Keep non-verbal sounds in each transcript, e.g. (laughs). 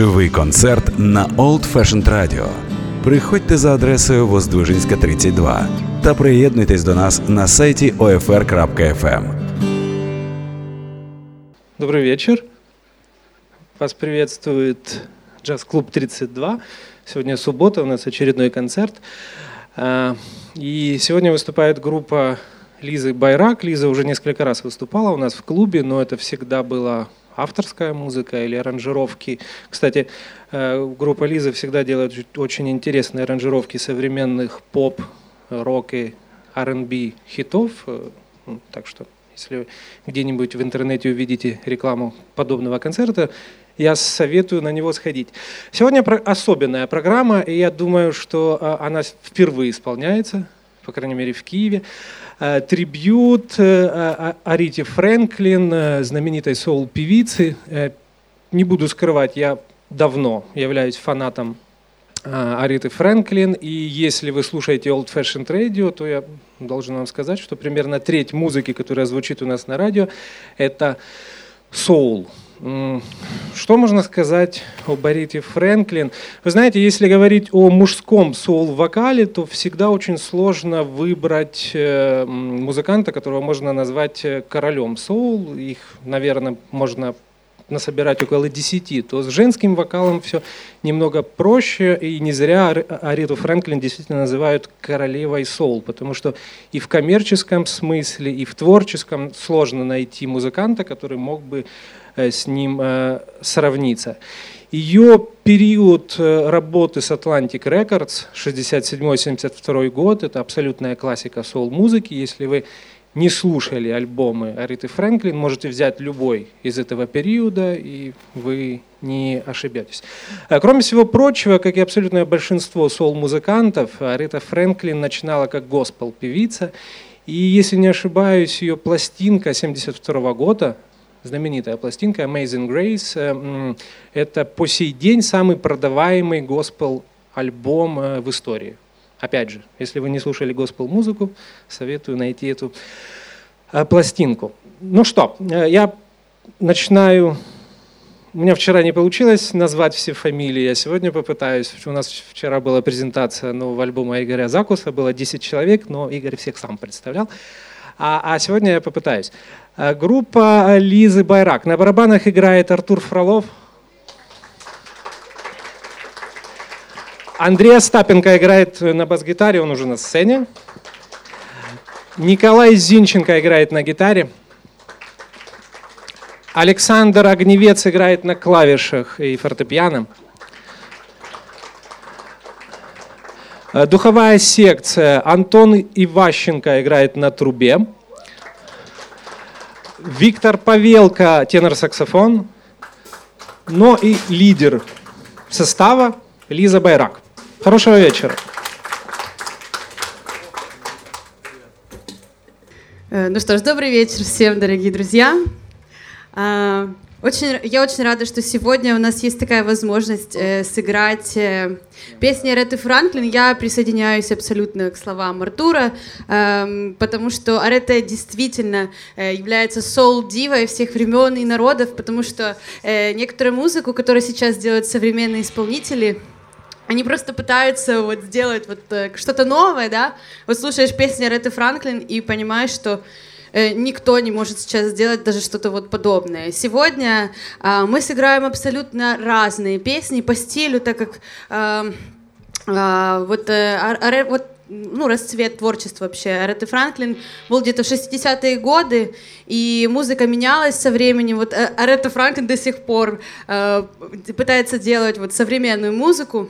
Живий концерт на Old Fashioned Radio. Приходьте за адресою Воздвижинська, 32 та приєднуйтесь до нас на сайті OFR.FM. Добрый вечер. Вас приветствует джаз-клуб 32. Сегодня суббота, у нас очередной концерт. А, и сегодня выступает группа Лизы Байрак. Лиза уже несколько раз выступала у нас в клубе, но это всегда была авторская музыка или аранжировки. Кстати, э, группа Лиза всегда делает очень интересные аранжировки современных поп, рок и R&B хитов. Э, ну, так что, если где-нибудь в интернете увидите рекламу подобного концерта, я советую на него сходить. Сегодня особенная программа, и я думаю, что э, она впервые исполняется, по крайней мере, в Киеве. Э, трибют э, э, Арите Фрэнклин, знаменитой соул-певицы. Не буду скрывать, я давно являюсь фанатом Ариты Фрэнклин, и если вы слушаете Old Fashioned Radio, то я должен вам сказать, что примерно треть музыки, которая звучит у нас на радио, это соул. Что можно сказать о Барите Фрэнклин? Вы знаете, если говорить о мужском соул-вокале, то всегда очень сложно выбрать э, музыканта, которого можно назвать э, королем соул. Их, наверное, можно насобирать около 10, то с женским вокалом все немного проще, и не зря Ариту Фрэнклин действительно называют королевой соул, потому что и в коммерческом смысле, и в творческом сложно найти музыканта, который мог бы с ним э, сравниться. Ее период э, работы с Atlantic Records 67-72 год, это абсолютная классика соул-музыки. Если вы не слушали альбомы Ариты Фрэнклин, можете взять любой из этого периода, и вы не ошибетесь. Кроме всего прочего, как и абсолютное большинство соул-музыкантов, Арита Фрэнклин начинала как госпел-певица, и, если не ошибаюсь, ее пластинка 72 года, знаменитая пластинка Amazing Grace. Э, это по сей день самый продаваемый госпел альбом э, в истории. Опять же, если вы не слушали госпел музыку, советую найти эту э, пластинку. Ну что, я начинаю. У меня вчера не получилось назвать все фамилии, я сегодня попытаюсь. У нас вчера была презентация нового альбома Игоря Закуса, было 10 человек, но Игорь всех сам представлял. А, а сегодня я попытаюсь. Э, группа Лизы Байрак. На барабанах играет Артур Фролов. Андрей Остапенко играет на бас-гитаре, он уже на сцене. Николай Зинченко играет на гитаре. Александр Огневец играет на клавишах и фортепиано. Э, духовая секция. Антон Иващенко играет на трубе. Виктор Павелко, тенор-саксофон, но и лидер состава Лиза Байрак. Хорошего вечера. Э, ну что ж, добрый вечер всем, дорогие друзья. Очень, я очень рада, что сегодня у нас есть такая возможность э, сыграть э, песни Ареты Франклин. Я присоединяюсь абсолютно к словам Артура, э, потому что Арета действительно э, является соул-дивой всех времен и народов, потому что э, некоторую музыку, которую сейчас делают современные исполнители, они просто пытаются вот сделать вот э, что-то новое, да? Вот слушаешь песни Ареты Франклин и понимаешь, что никто не может сейчас сделать даже что-то вот подобное. Сегодня э, мы сыграем абсолютно разные песни по стилю, так как э, э, вот, э, вот ну, расцвет творчества вообще. Ареты Франклин был где-то в 60-е годы, и музыка менялась со временем. Вот э, Арета Франклин до сих пор э, пытается делать вот современную музыку.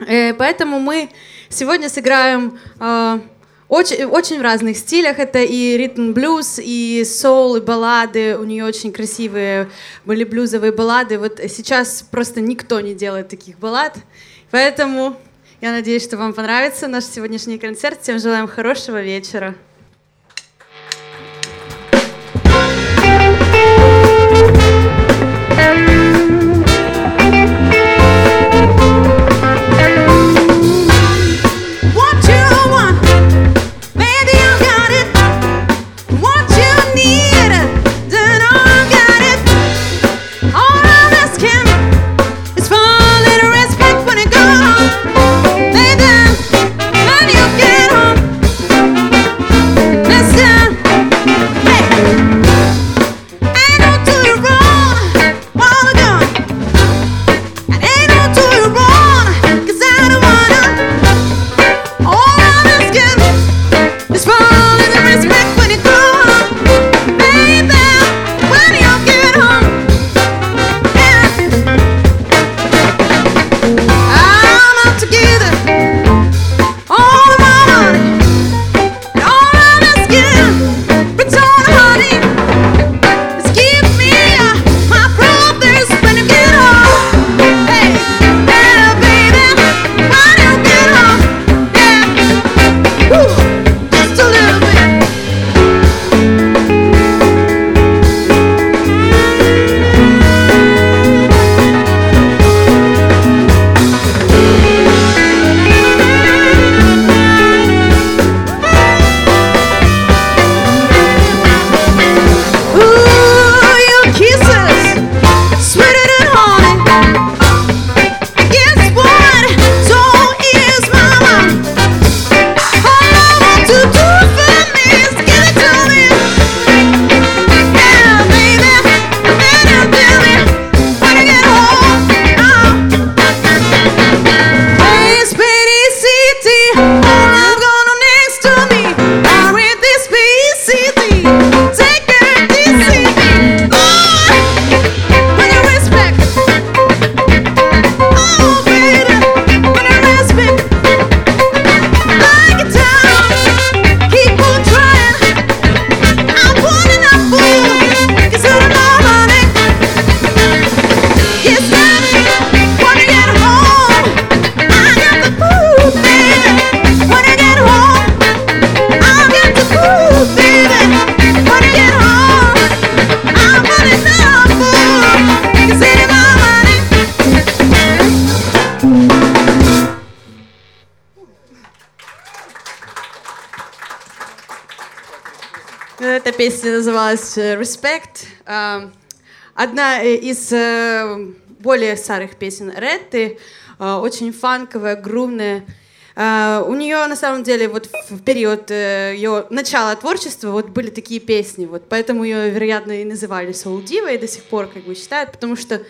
Э, поэтому мы сегодня сыграем э, очень, очень в разных стилях. Это и ритм блюз, и соул, и баллады. У нее очень красивые были блюзовые баллады. Вот сейчас просто никто не делает таких баллад. Поэтому я надеюсь, что вам понравится наш сегодняшний концерт. Всем желаем хорошего вечера. Называлась «Respect». Одна из более старых песен Ретты, очень фанковая, грумная. У нее на самом деле вот в период ее начала творчества вот были такие песни, вот поэтому ее, вероятно, и называли Soul Diva и до сих пор как бы считают, потому что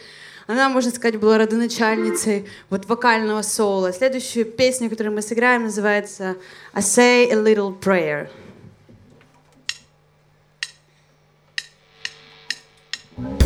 она, можно сказать, была родоначальницей вот вокального соло. Следующую песню, которую мы сыграем, называется «I say a little prayer». Bye.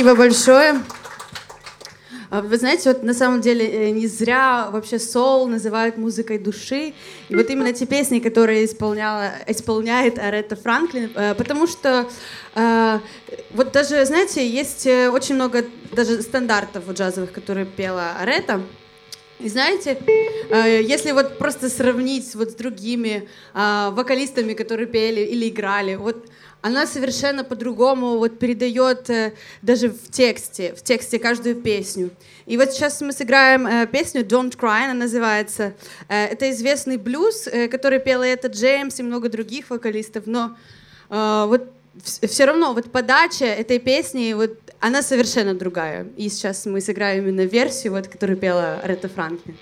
Спасибо большое. А вы знаете, вот на самом деле э, не зря вообще соул называют музыкой души. И вот именно те песни, которые исполняла, исполняет Аретта Франклин, э, потому что э, вот даже, знаете, есть очень много даже стандартов у джазовых, которые пела Аретта. И знаете, если вот просто сравнить вот с другими вокалистами, которые пели или играли, вот она совершенно по-другому вот передает э, даже в тексте, в тексте каждую песню. И вот сейчас мы сыграем э, песню Don't Cry, она называется. Э, это известный блюз, который пел это Джеймс и много других вокалистов, но вот все равно вот подача этой песни, вот она совершенно другая. И сейчас мы сыграем именно версию, вот, которую пела Ретта Франклин.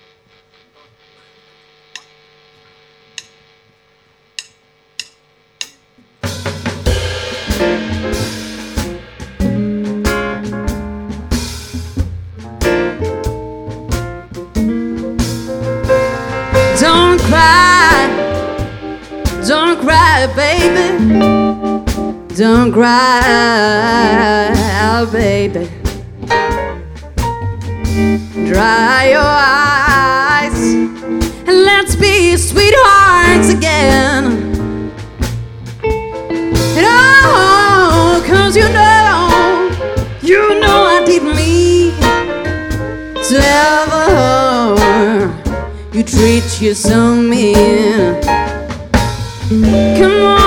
Don't cry, don't cry, baby. Don't cry, baby. Dry your eyes and let's be sweethearts again. And oh, cause you know, you know treat you so mean. Come on,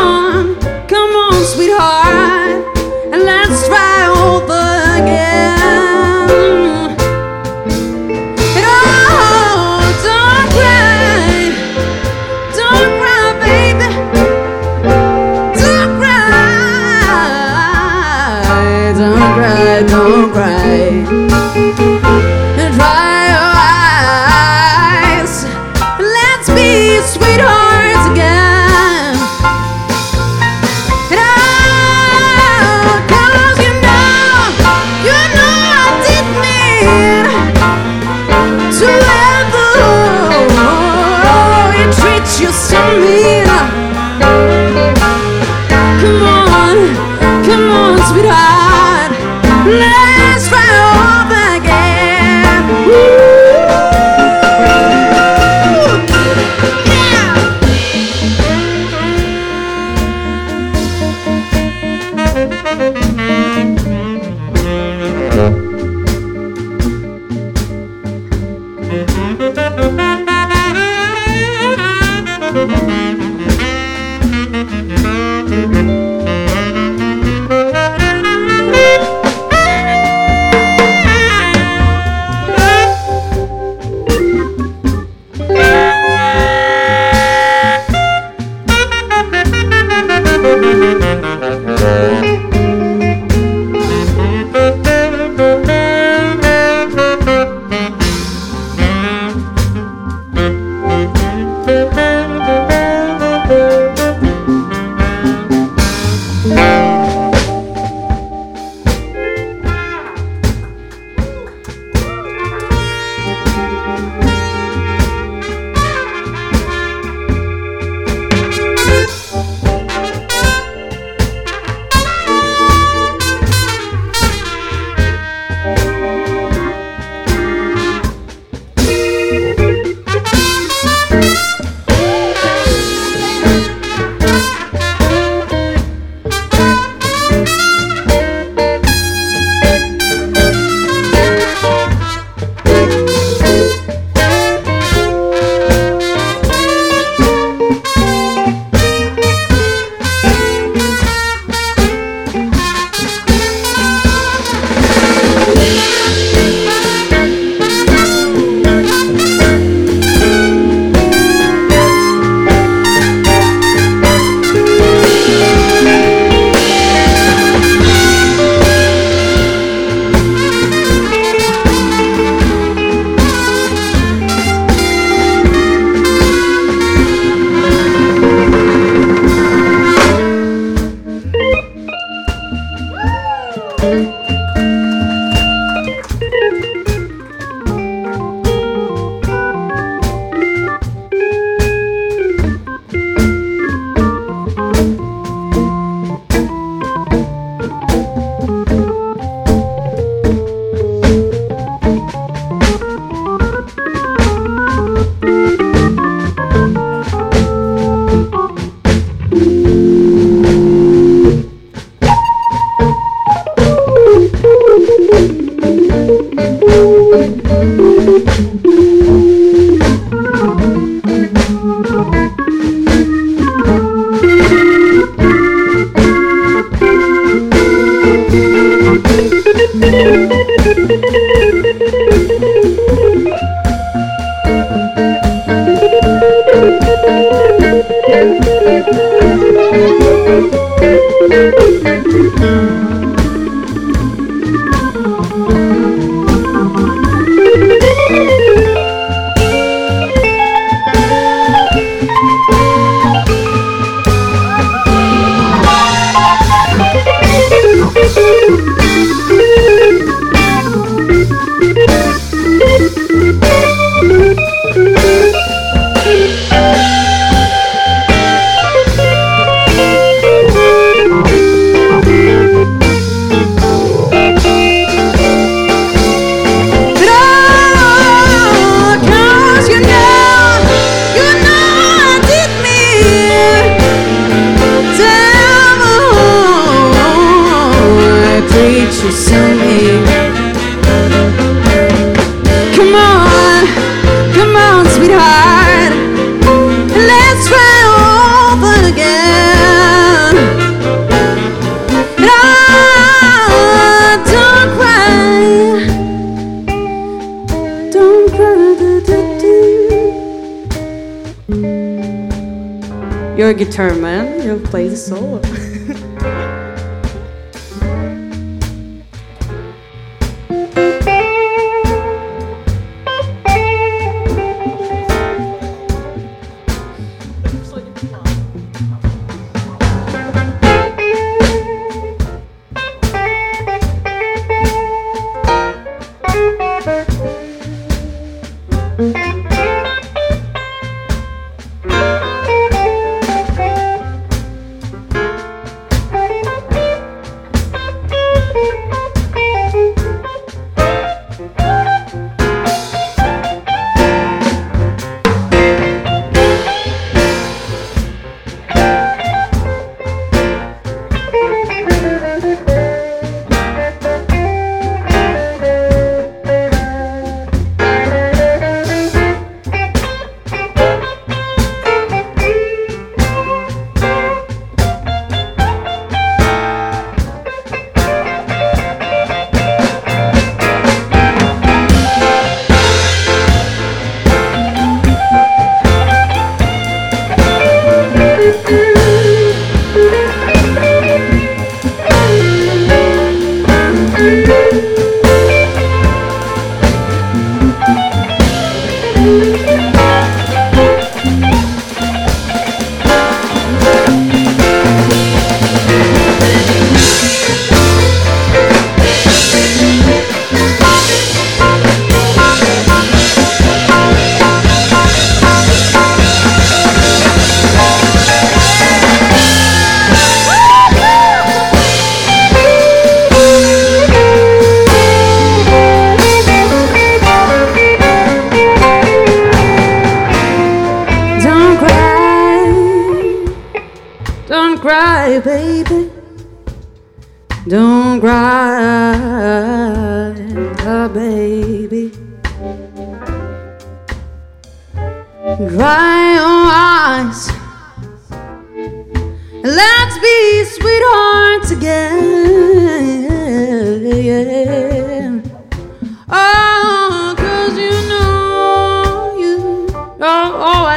guitar man. You'll play the solo.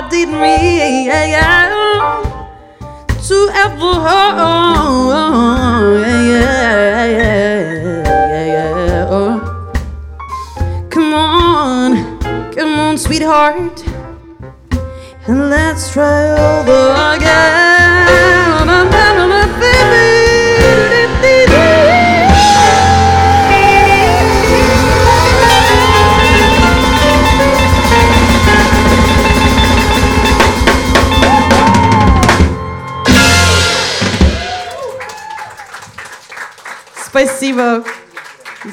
Didn't to ever. Oh, oh, yeah, yeah, yeah, yeah, oh. Come on, come on, sweetheart. And let's try over again. Спасибо.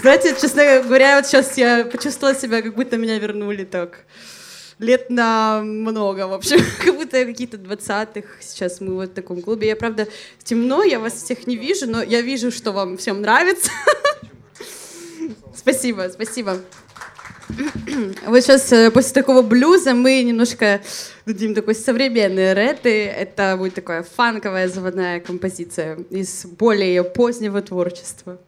Знаете, честно говоря, вот сейчас я почувствовала себя, как будто меня вернули так лет на много, в общем, (laughs) как будто какие-то 20-х. Сейчас мы вот в таком клубе. Я, правда, темно, я вас всех не вижу, но я вижу, что вам всем нравится. (laughs) Спасибо, спасибо. (clears throat) Вот сейчас э, после такого блюза мы немножко дадим такой современный рэты. Это будет такая фанковая заводная композиция из более позднего творчества.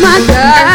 my God.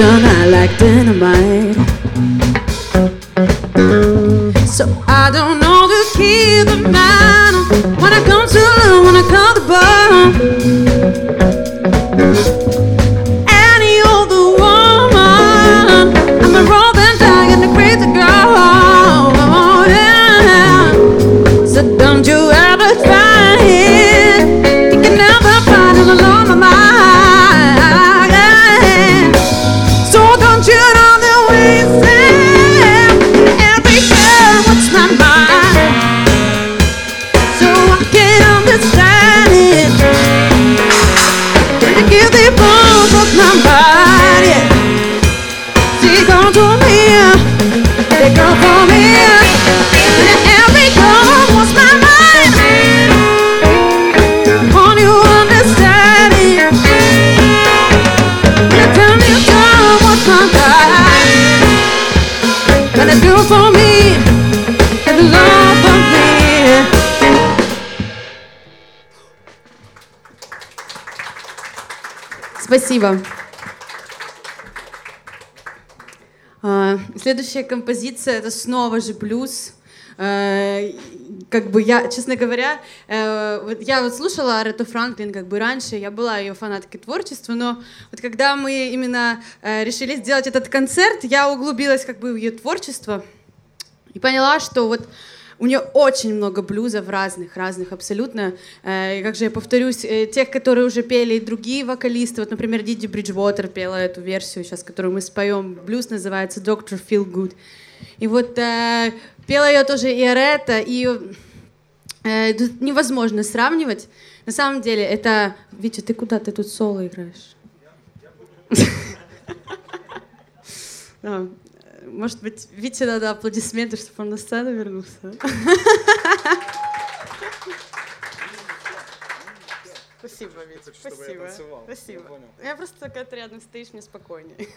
I like dynamite? Следующая композиция это снова же блюз. Э, как бы я, честно говоря, э, я вот слушала Арету Франклин как бы раньше, я была ее фанаткой творчества, но вот когда мы именно э, решили сделать этот концерт, я углубилась как бы в ее творчество и поняла, что вот у нее очень много блюзов разных, разных абсолютно. И как же я повторюсь, тех, которые уже пели и другие вокалисты. Вот, например, Диди Бриджвотер пела эту версию сейчас, которую мы споем. Блюз называется «Doctor Feel Good». И вот э, пела ее тоже и Арета, и э, невозможно сравнивать. На самом деле это... Витя, ты куда? Ты тут соло играешь? (laughs) Может быть, Вите надо аплодисменты, чтобы он на сцену вернулся. Спасибо, Витя, спасибо. Я спасибо. Я просто, когда ты рядом стоишь, мне спокойнее. (laughs)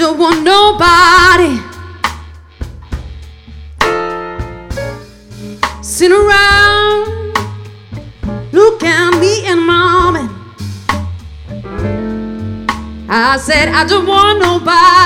don't want nobody sitting around look at me and mom. I said I don't want nobody.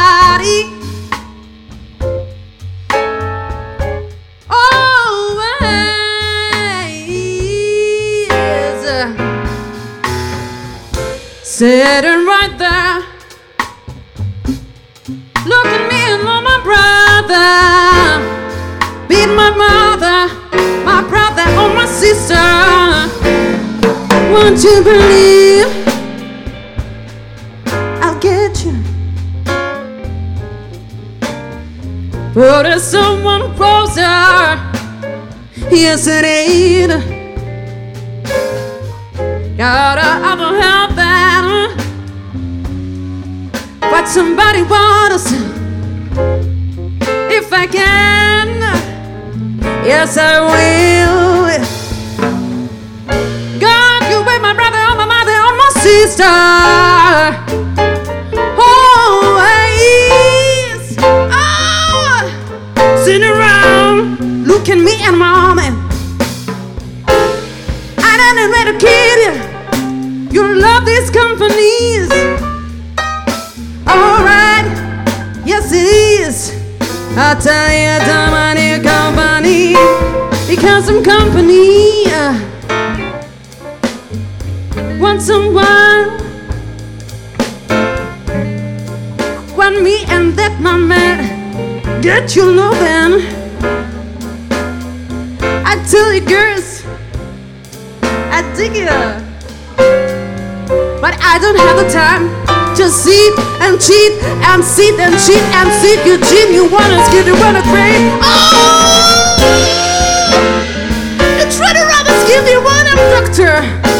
Won't you believe doctor.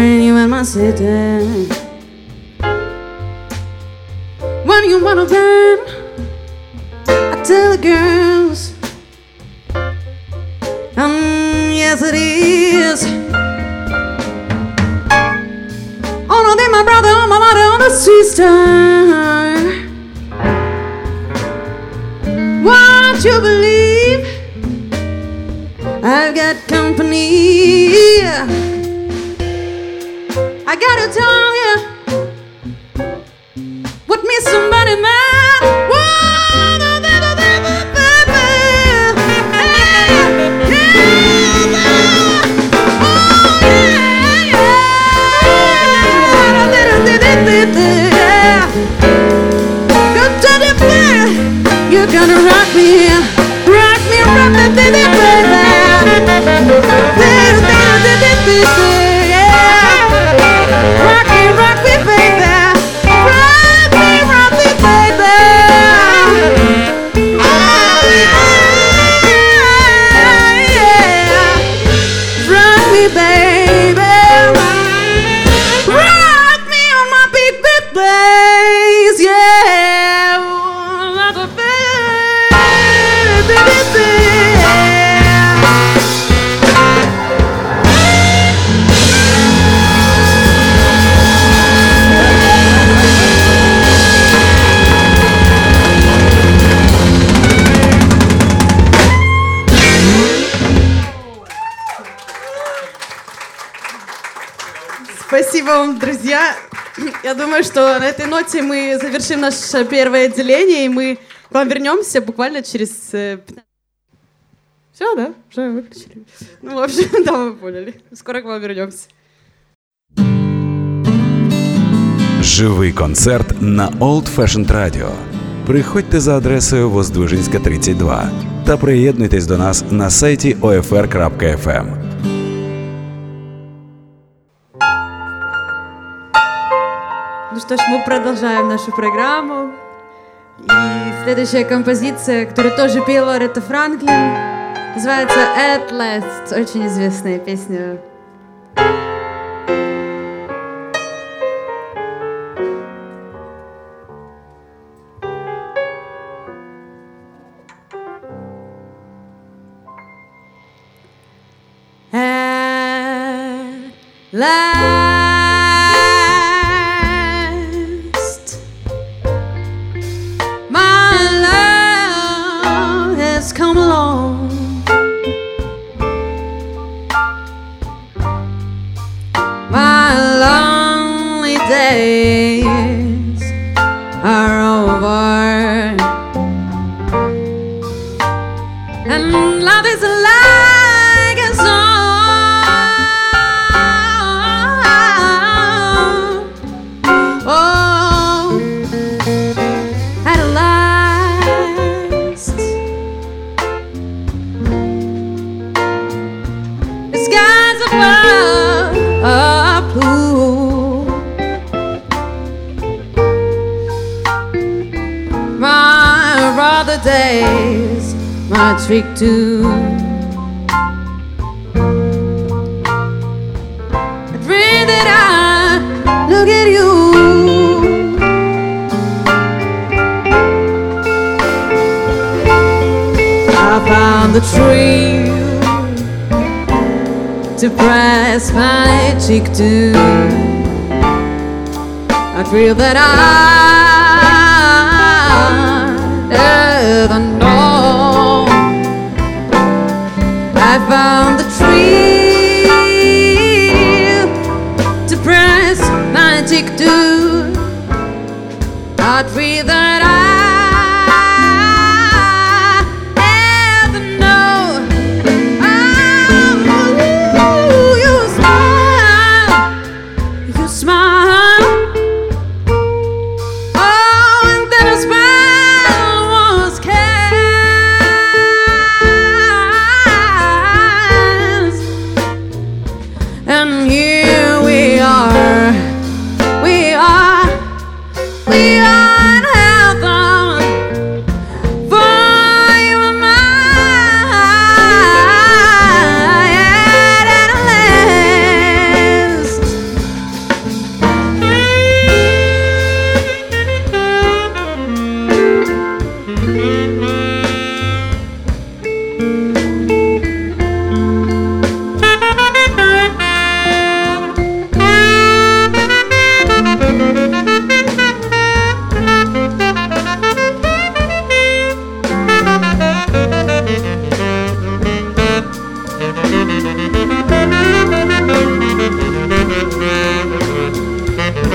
This journey in my city. When you wanna run, I tell the girls, um, yes it is. Oh no, they my brother, oh my mother, oh the sister. Won't you believe I've got company? I gotta tell you, what me somebody man. Whoa, Я думаю, что на этой ноте мы завершим наше первое отделение, и мы к вам вернемся буквально через... Все, да? Уже выключили. Ну, в общем, (laughs) да, вы поняли. Скоро к вам вернемся. Живий концерт на Old Fashioned Radio. Приходьте за адресою Воздвижинська 32 та приєднуйтесь до нас на сайті OFR.FM. что ж, мы продолжаем нашу программу. И следующая композиция, которую тоже пела Ретта Франклин, называется «At Last». Очень известная песня. At do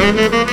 Mm-hmm.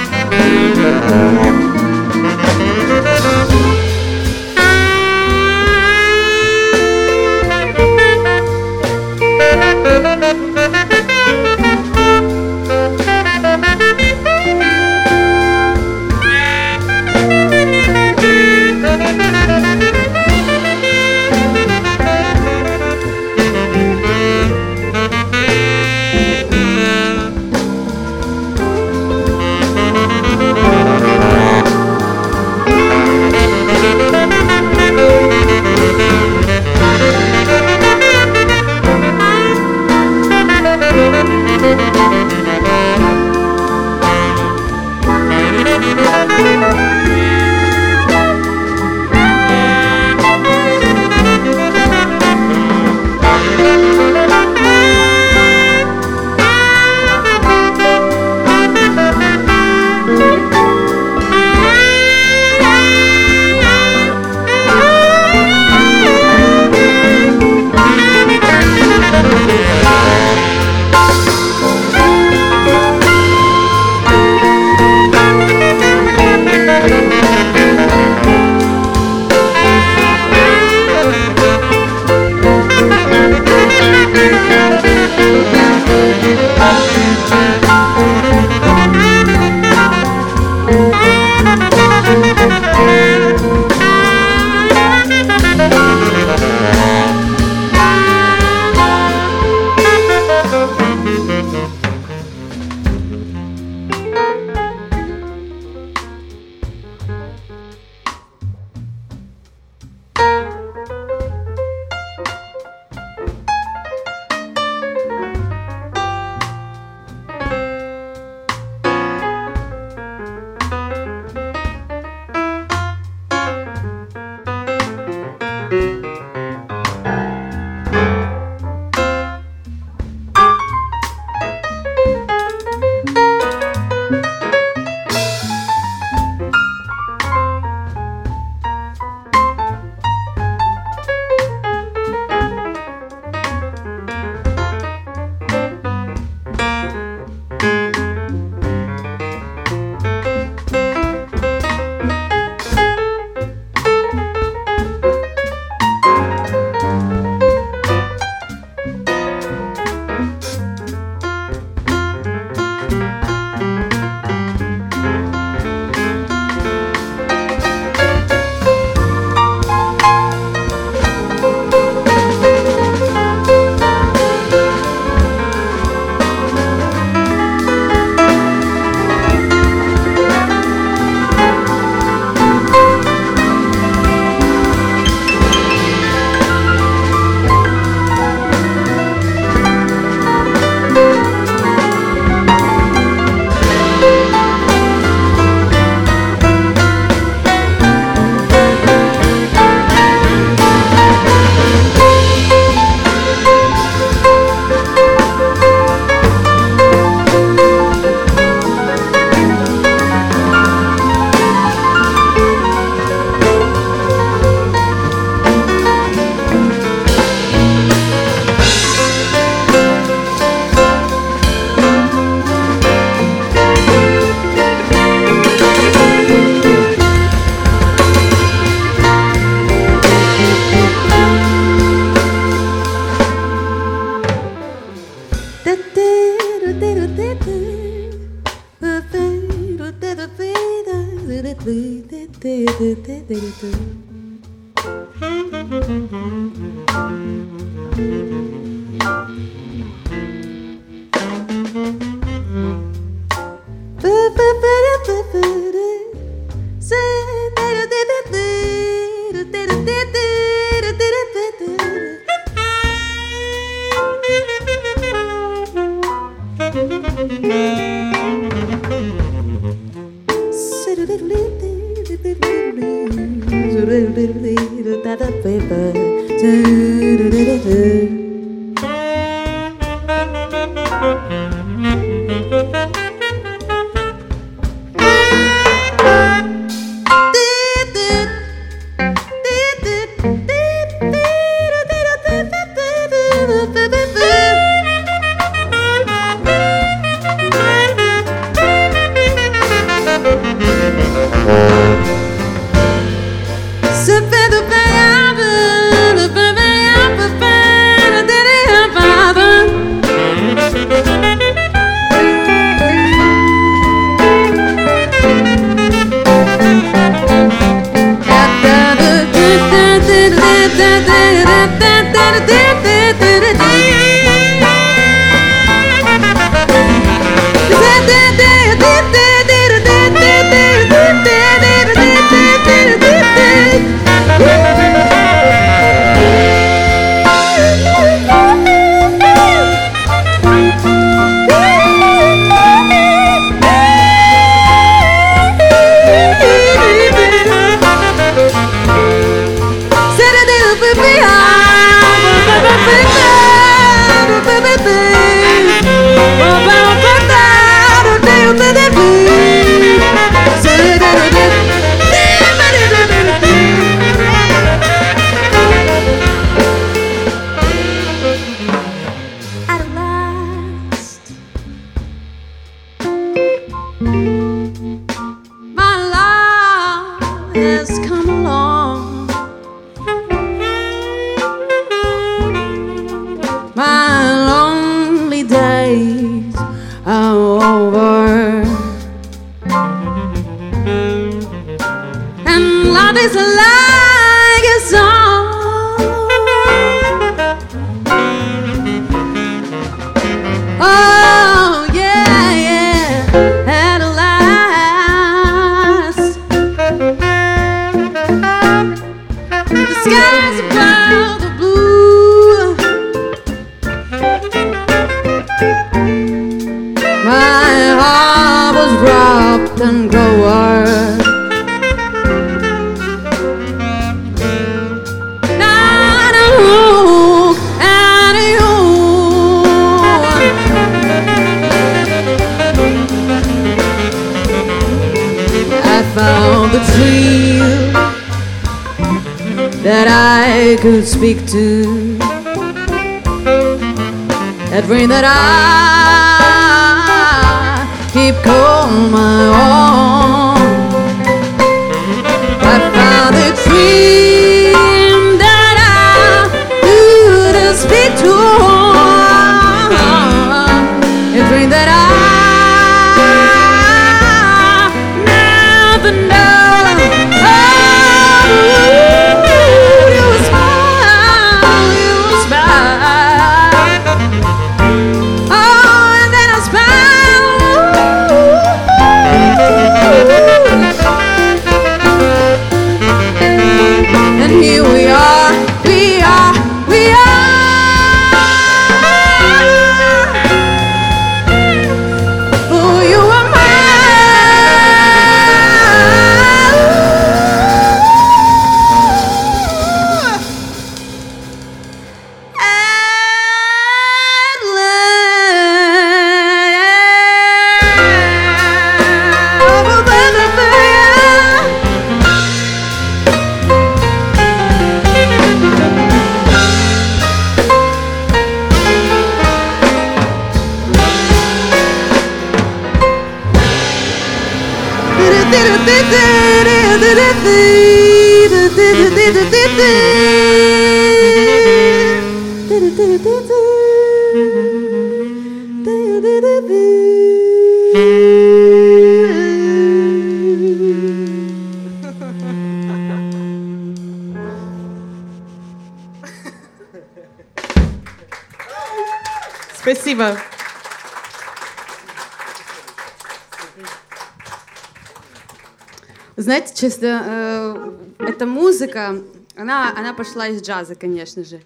Знаете, честно, э, эта музыка, она, она пошла из джаза, конечно же.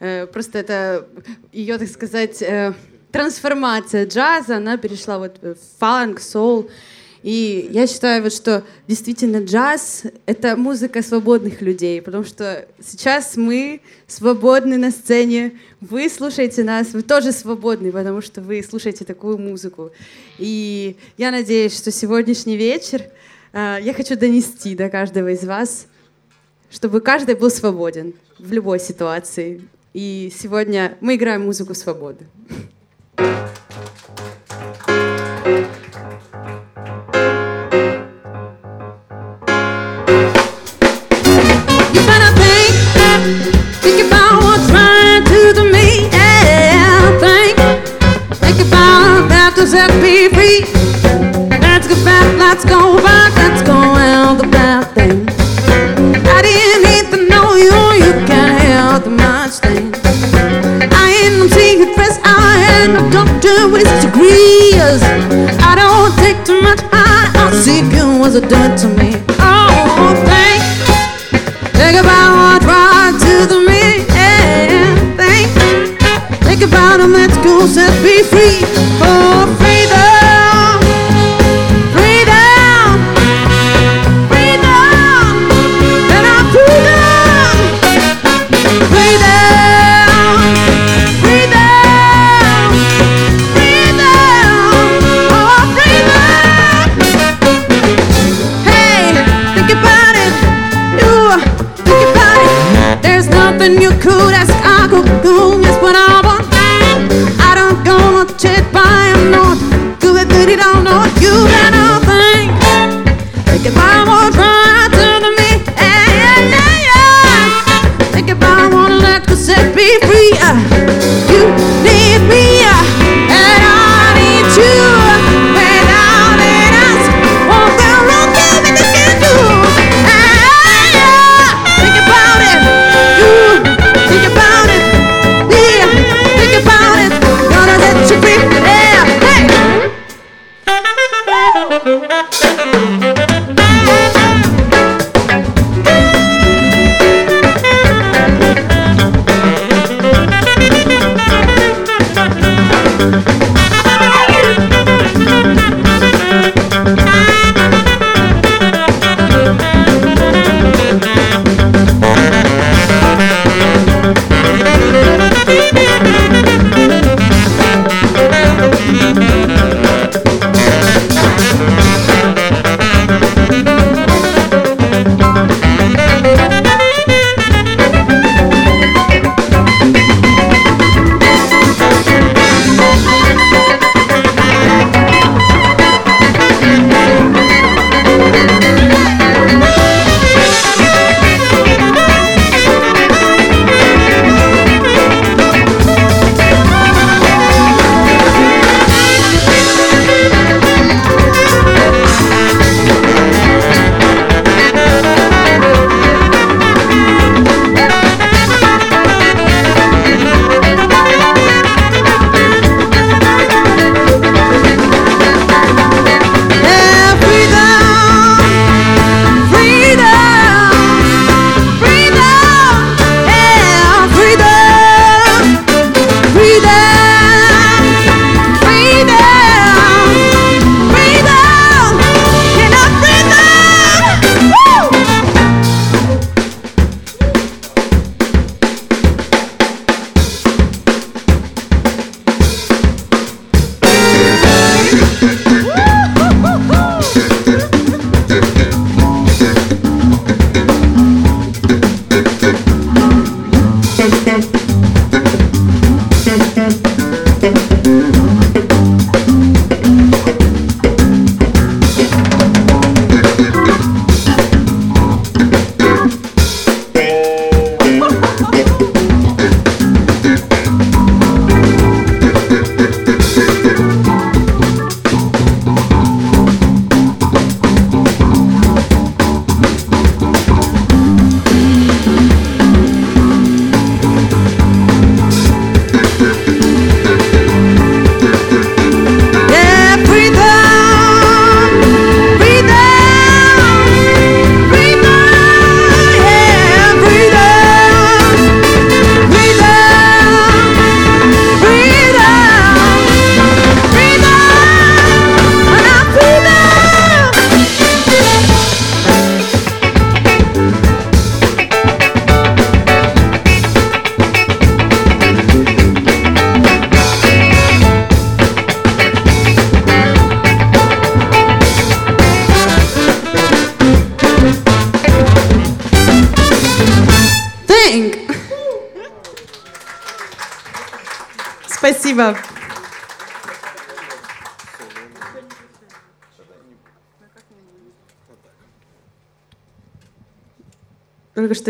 Э, просто это ее, так сказать, э, трансформация джаза, она перешла вот в фанк, соул. И я считаю, вот, что действительно джаз — это музыка свободных людей, потому что сейчас мы свободны на сцене, вы слушаете нас, вы тоже свободны, потому что вы слушаете такую музыку. И я надеюсь, что сегодняшний вечер я хочу донести до каждого из вас, чтобы каждый был свободен в любой ситуации. И сегодня мы играем музыку свободы. set with degrees. I don't take too much, I, I see you was dirt to me. Oh, think, think about what right to the me. Yeah, think, think about him, let's go set me free. Oh,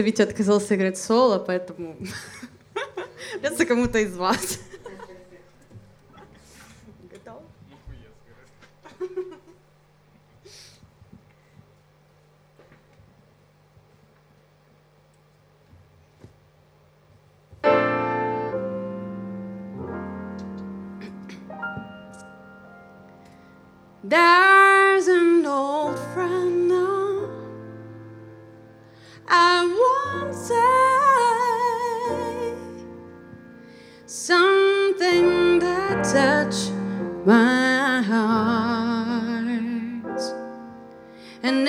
Витя отказался играть соло, поэтому (laughs) придется кому-то из вас. Готов? Да.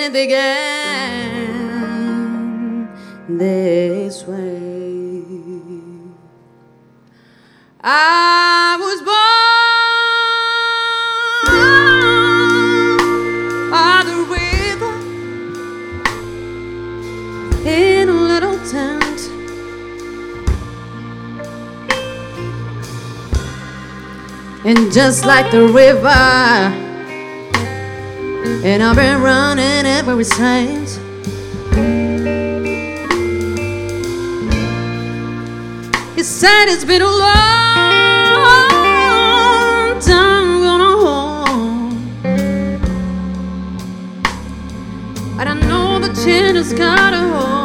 it began this way. I was born by the river in a little tent. And just like the river and I've been running ever since. You said it's been a long time gonna home. I know the chin has got a hold.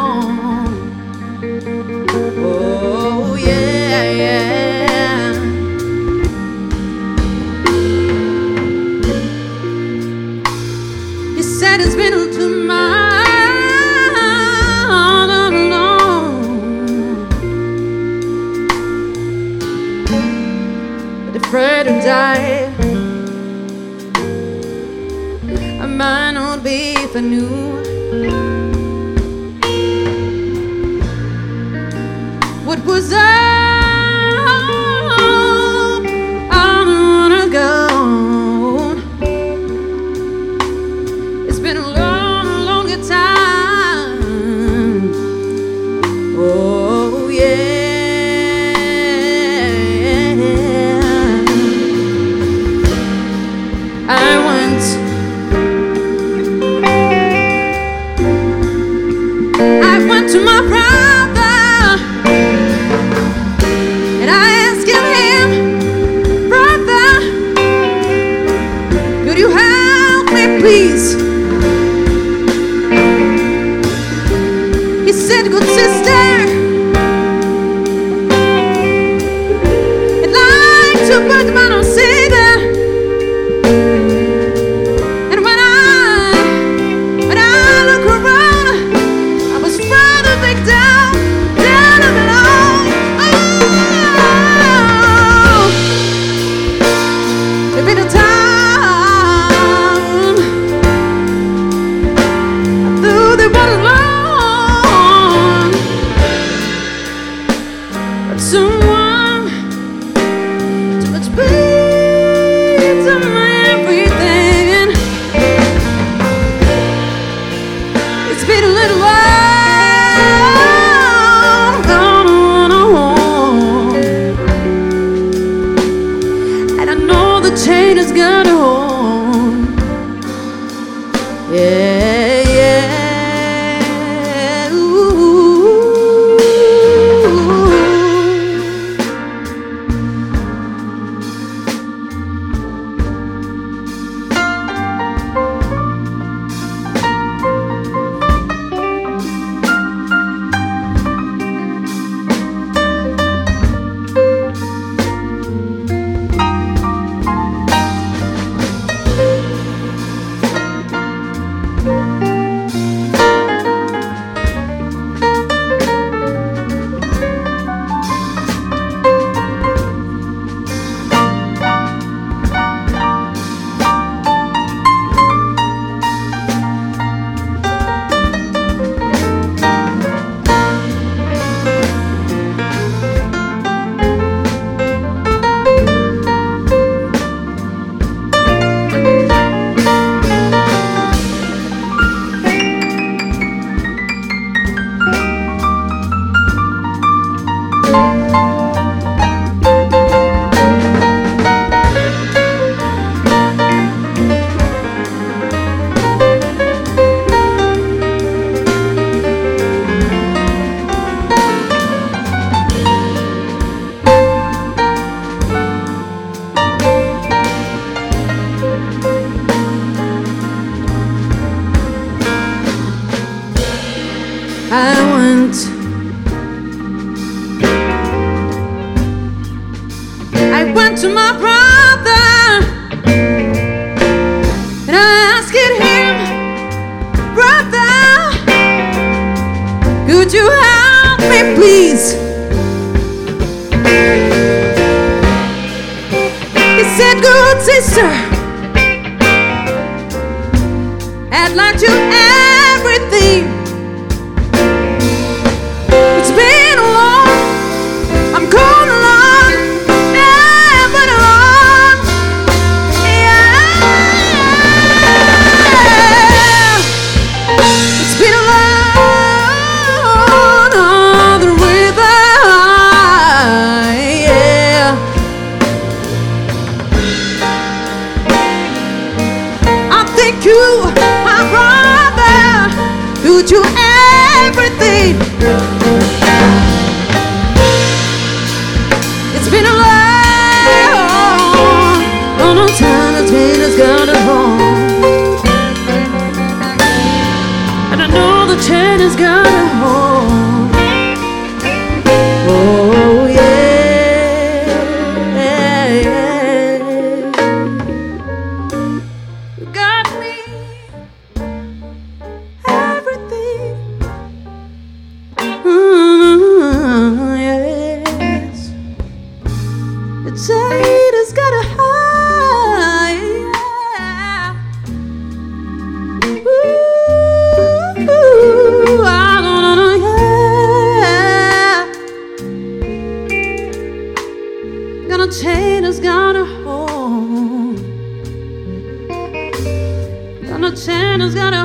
who's gonna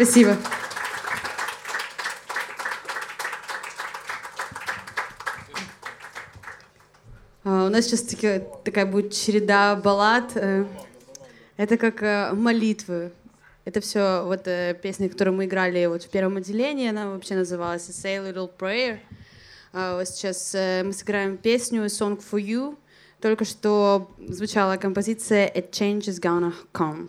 Спасибо. А, у нас сейчас такая будет череда баллад. Э, это как э, молитвы. Это все вот э, песни, которые мы играли вот в первом отделении. Она вообще называлась «Say a Little Prayer». А, вот сейчас мы сыграем песню «Song for You». Только что звучала композиция "A Change is Gonna Come».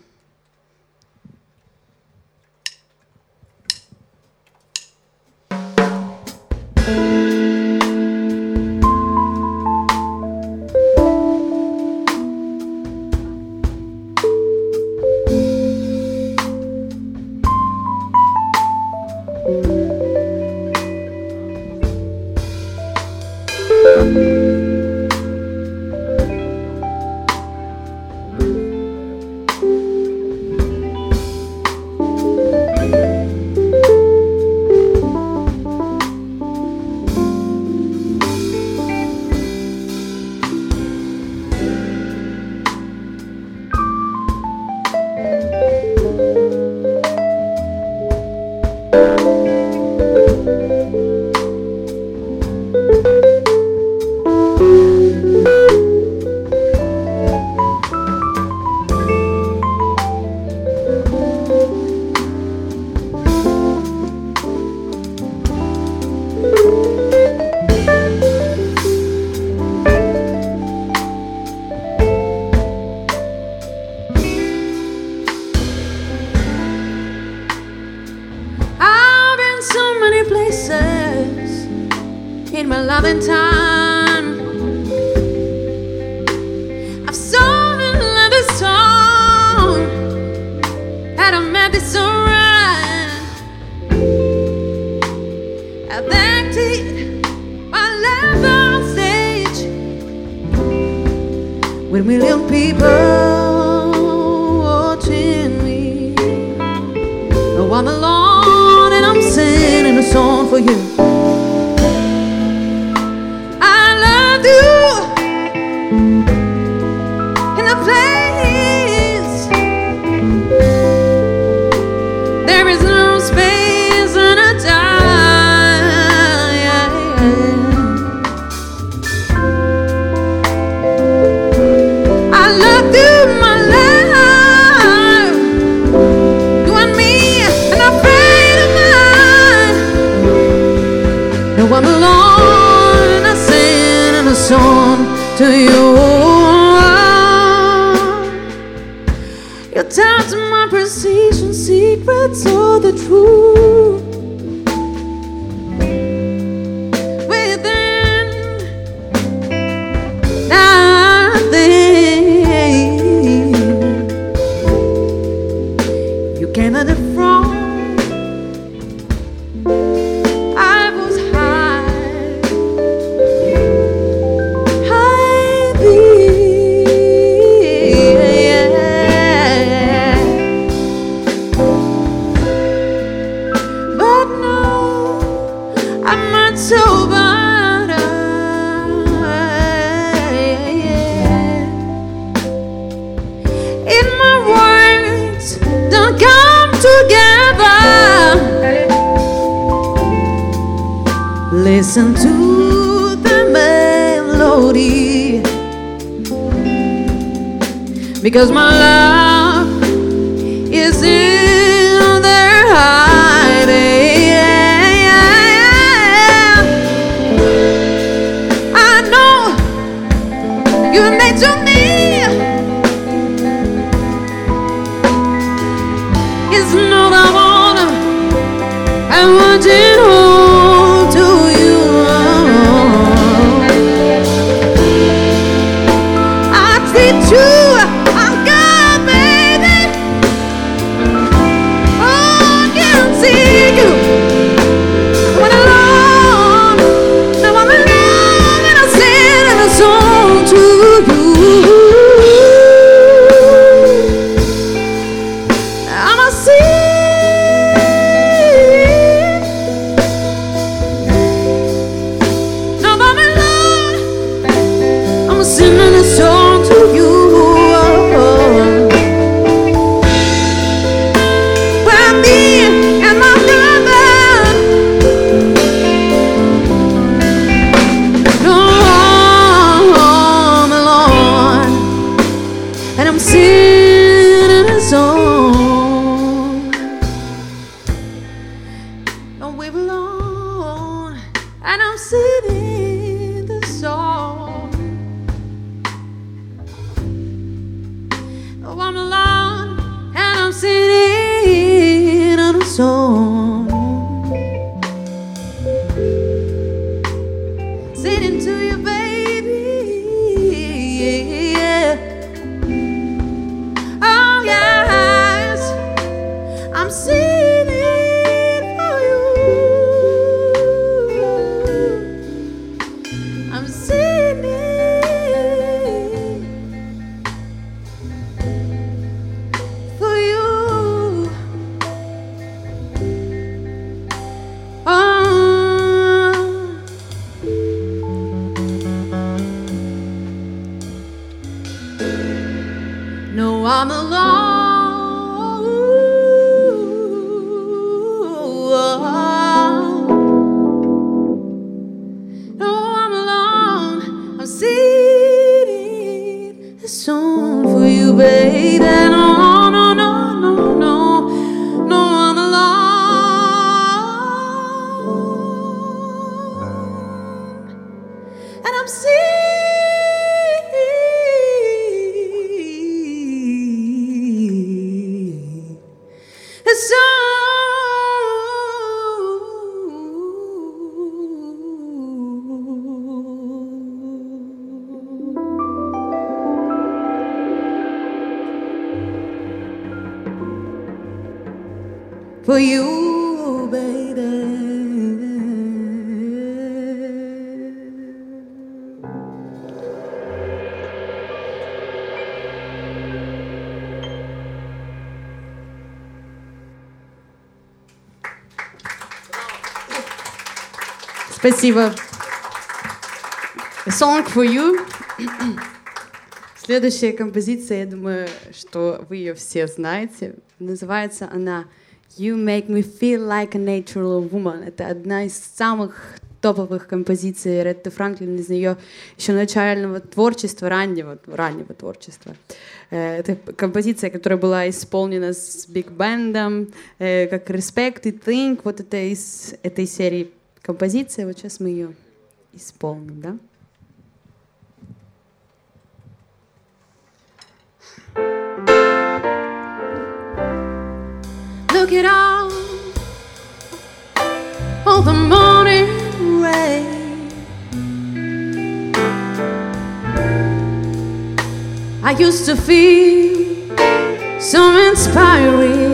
Спасибо. A Song for You. Следующая композиция, я думаю, что вы ее все знаете. Называется она You Make Me Feel Like a Natural Woman. Это одна из самых топовых композиций Ретты Франклин из ее еще начального творчества, раннего, раннего творчества. Э, Это композиция, которая была исполнена с биг бендом, как Respect и Think. Вот это из этой серии композиция. Вот сейчас мы ее исполним, да? Look at all, all the morning rain. I used to feel so inspiring.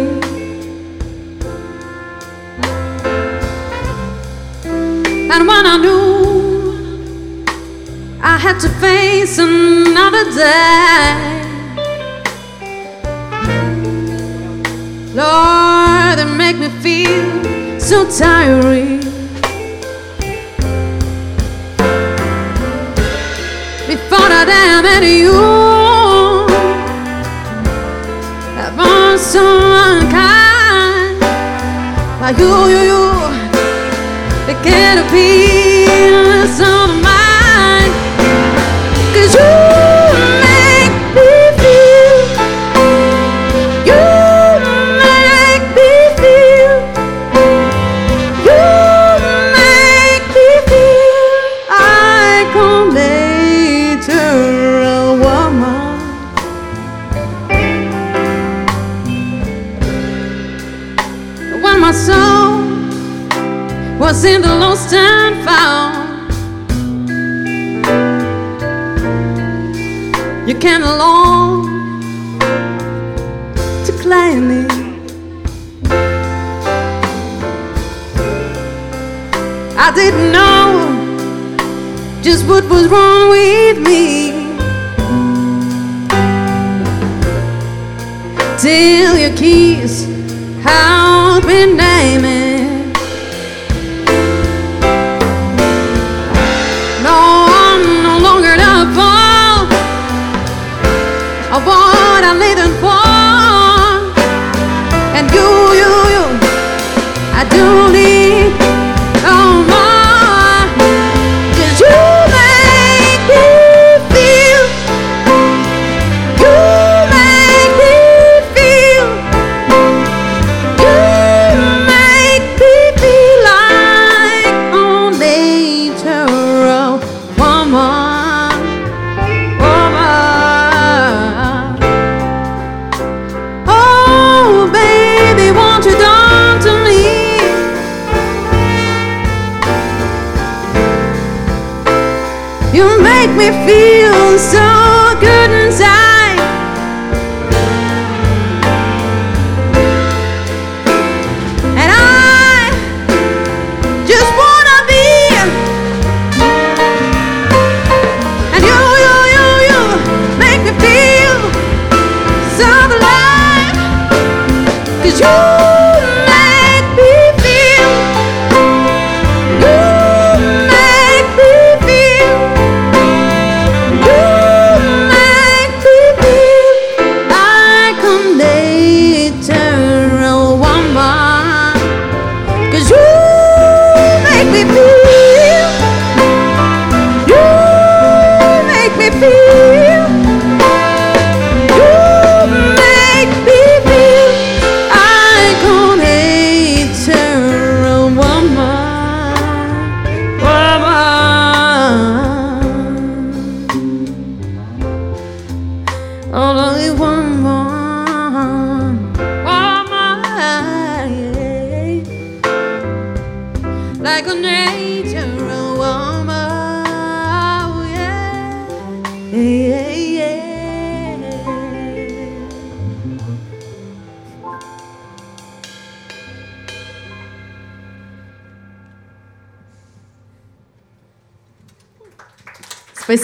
And when I knew I had to face another day. Lord, they make me feel so tiring. Before I damn at you, I've been so unkind. But you, you, you, gonna be didn't know just what was wrong with me. Till your keys help me name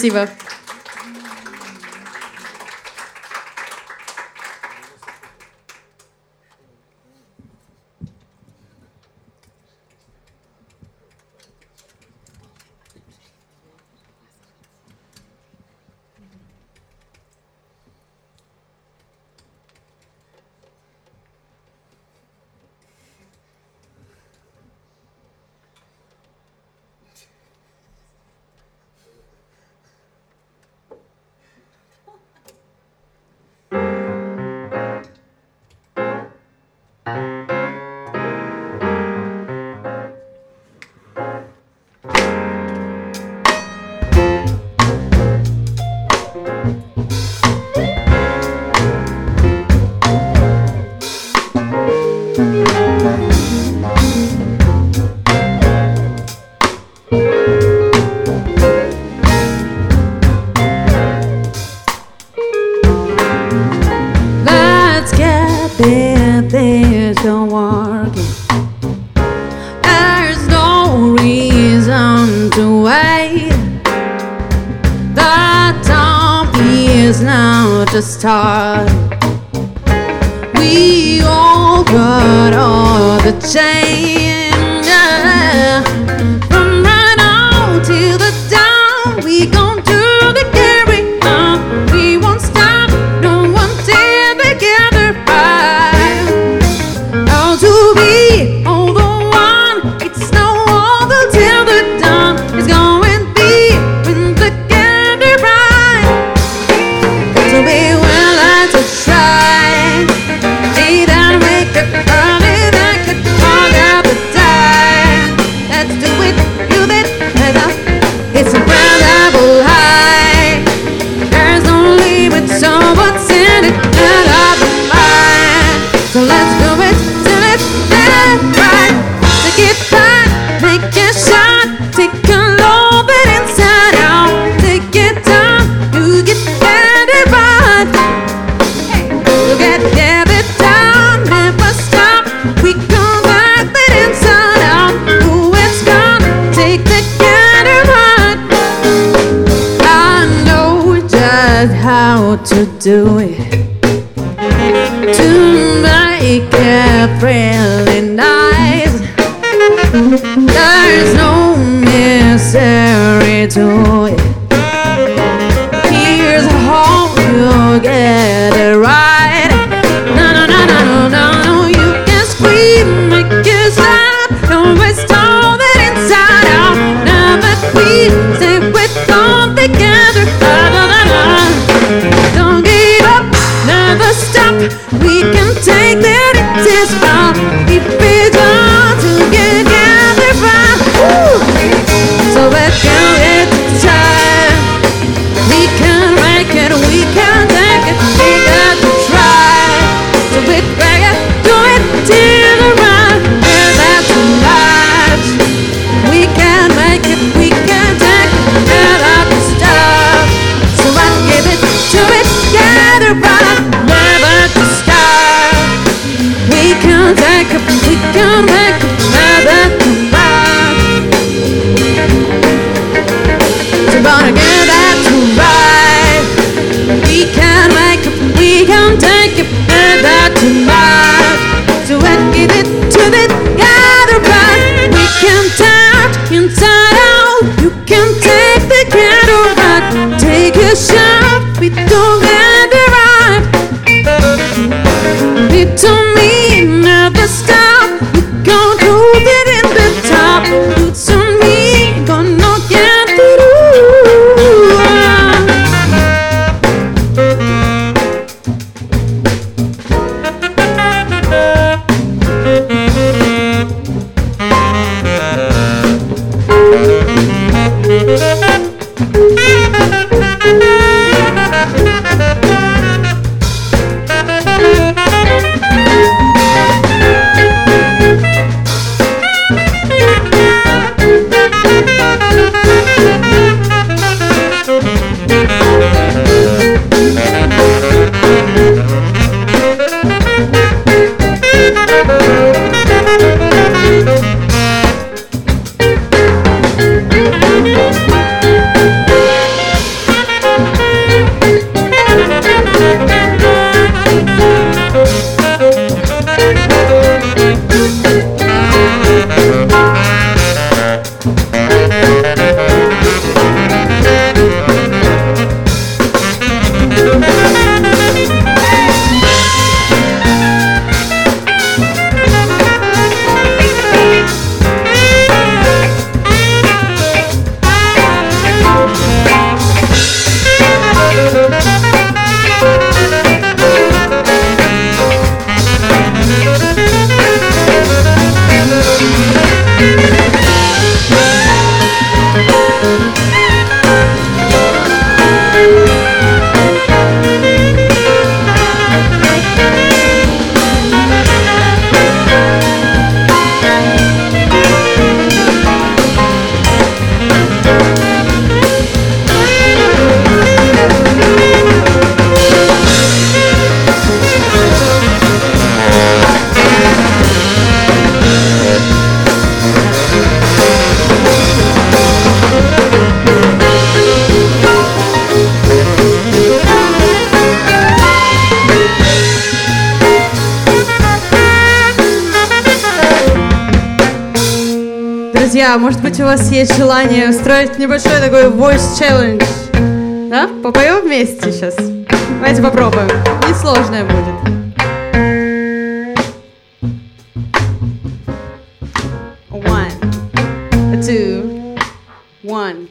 Спасибо. Can make друзья, может быть, у вас есть желание устроить небольшой такой voice challenge? Да? Попоем вместе сейчас? Давайте попробуем. Несложное будет. One, two, one,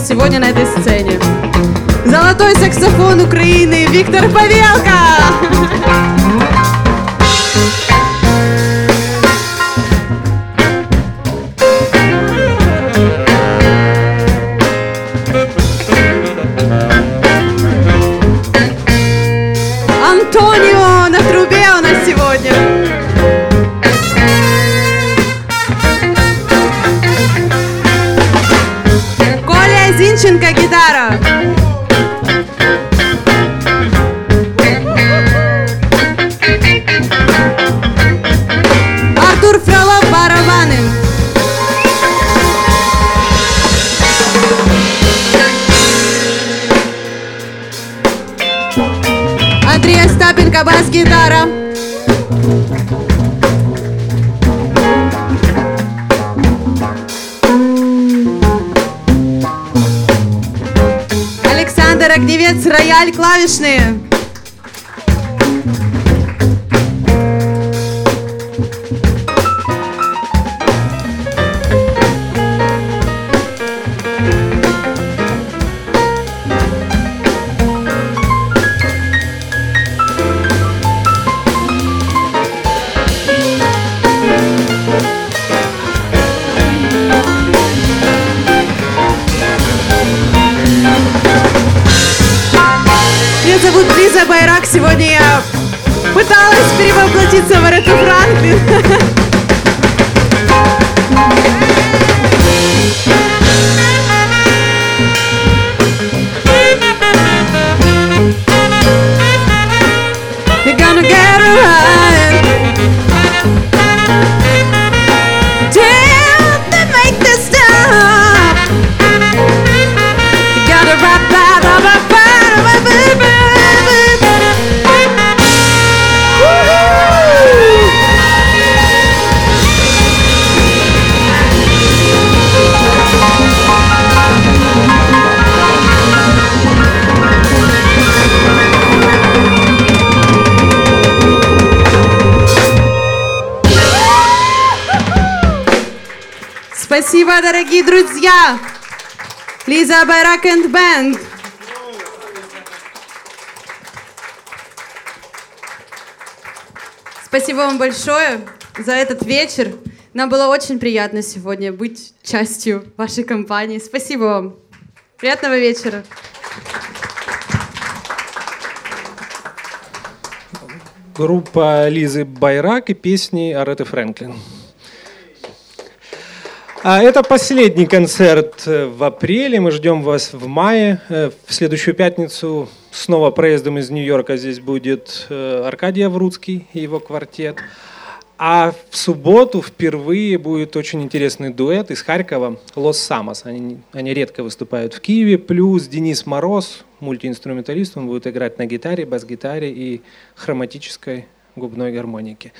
сегодня на этой сцене. Золотой саксофон Украины Виктор Павелко! Огневец, рояль, клавишные. And Band. Спасибо вам большое за этот вечер. Нам было очень приятно сегодня быть частью вашей компании. Спасибо вам. Приятного вечера. Группа Лизы Байрак и песни Ареты Фрэнклин. А это последний концерт э, в апреле. Мы ждем вас в мае. Э, В следующую пятницу снова проездом из Нью-Йорка здесь будет э, Аркадий Авруцкий и его квартет. А в субботу впервые будет очень интересный дуэт из Харькова «Лос Самос». Они, они редко выступают в Киеве. Плюс Денис Мороз, мультиинструменталист, он будет играть на гитаре, бас-гитаре и хроматической губной гармонике.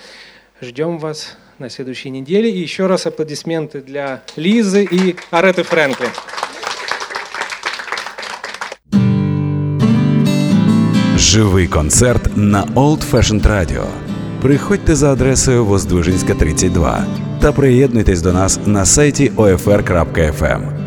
Ждем вас на следующей неделе. И еще раз аплодисменты для Лизы и Ареты Фрэнклин. Живий концерт на Old Fashioned Radio. Приходьте за адресою Воздвижинська, 32 та приєднуйтесь до нас на сайті OFR.FM.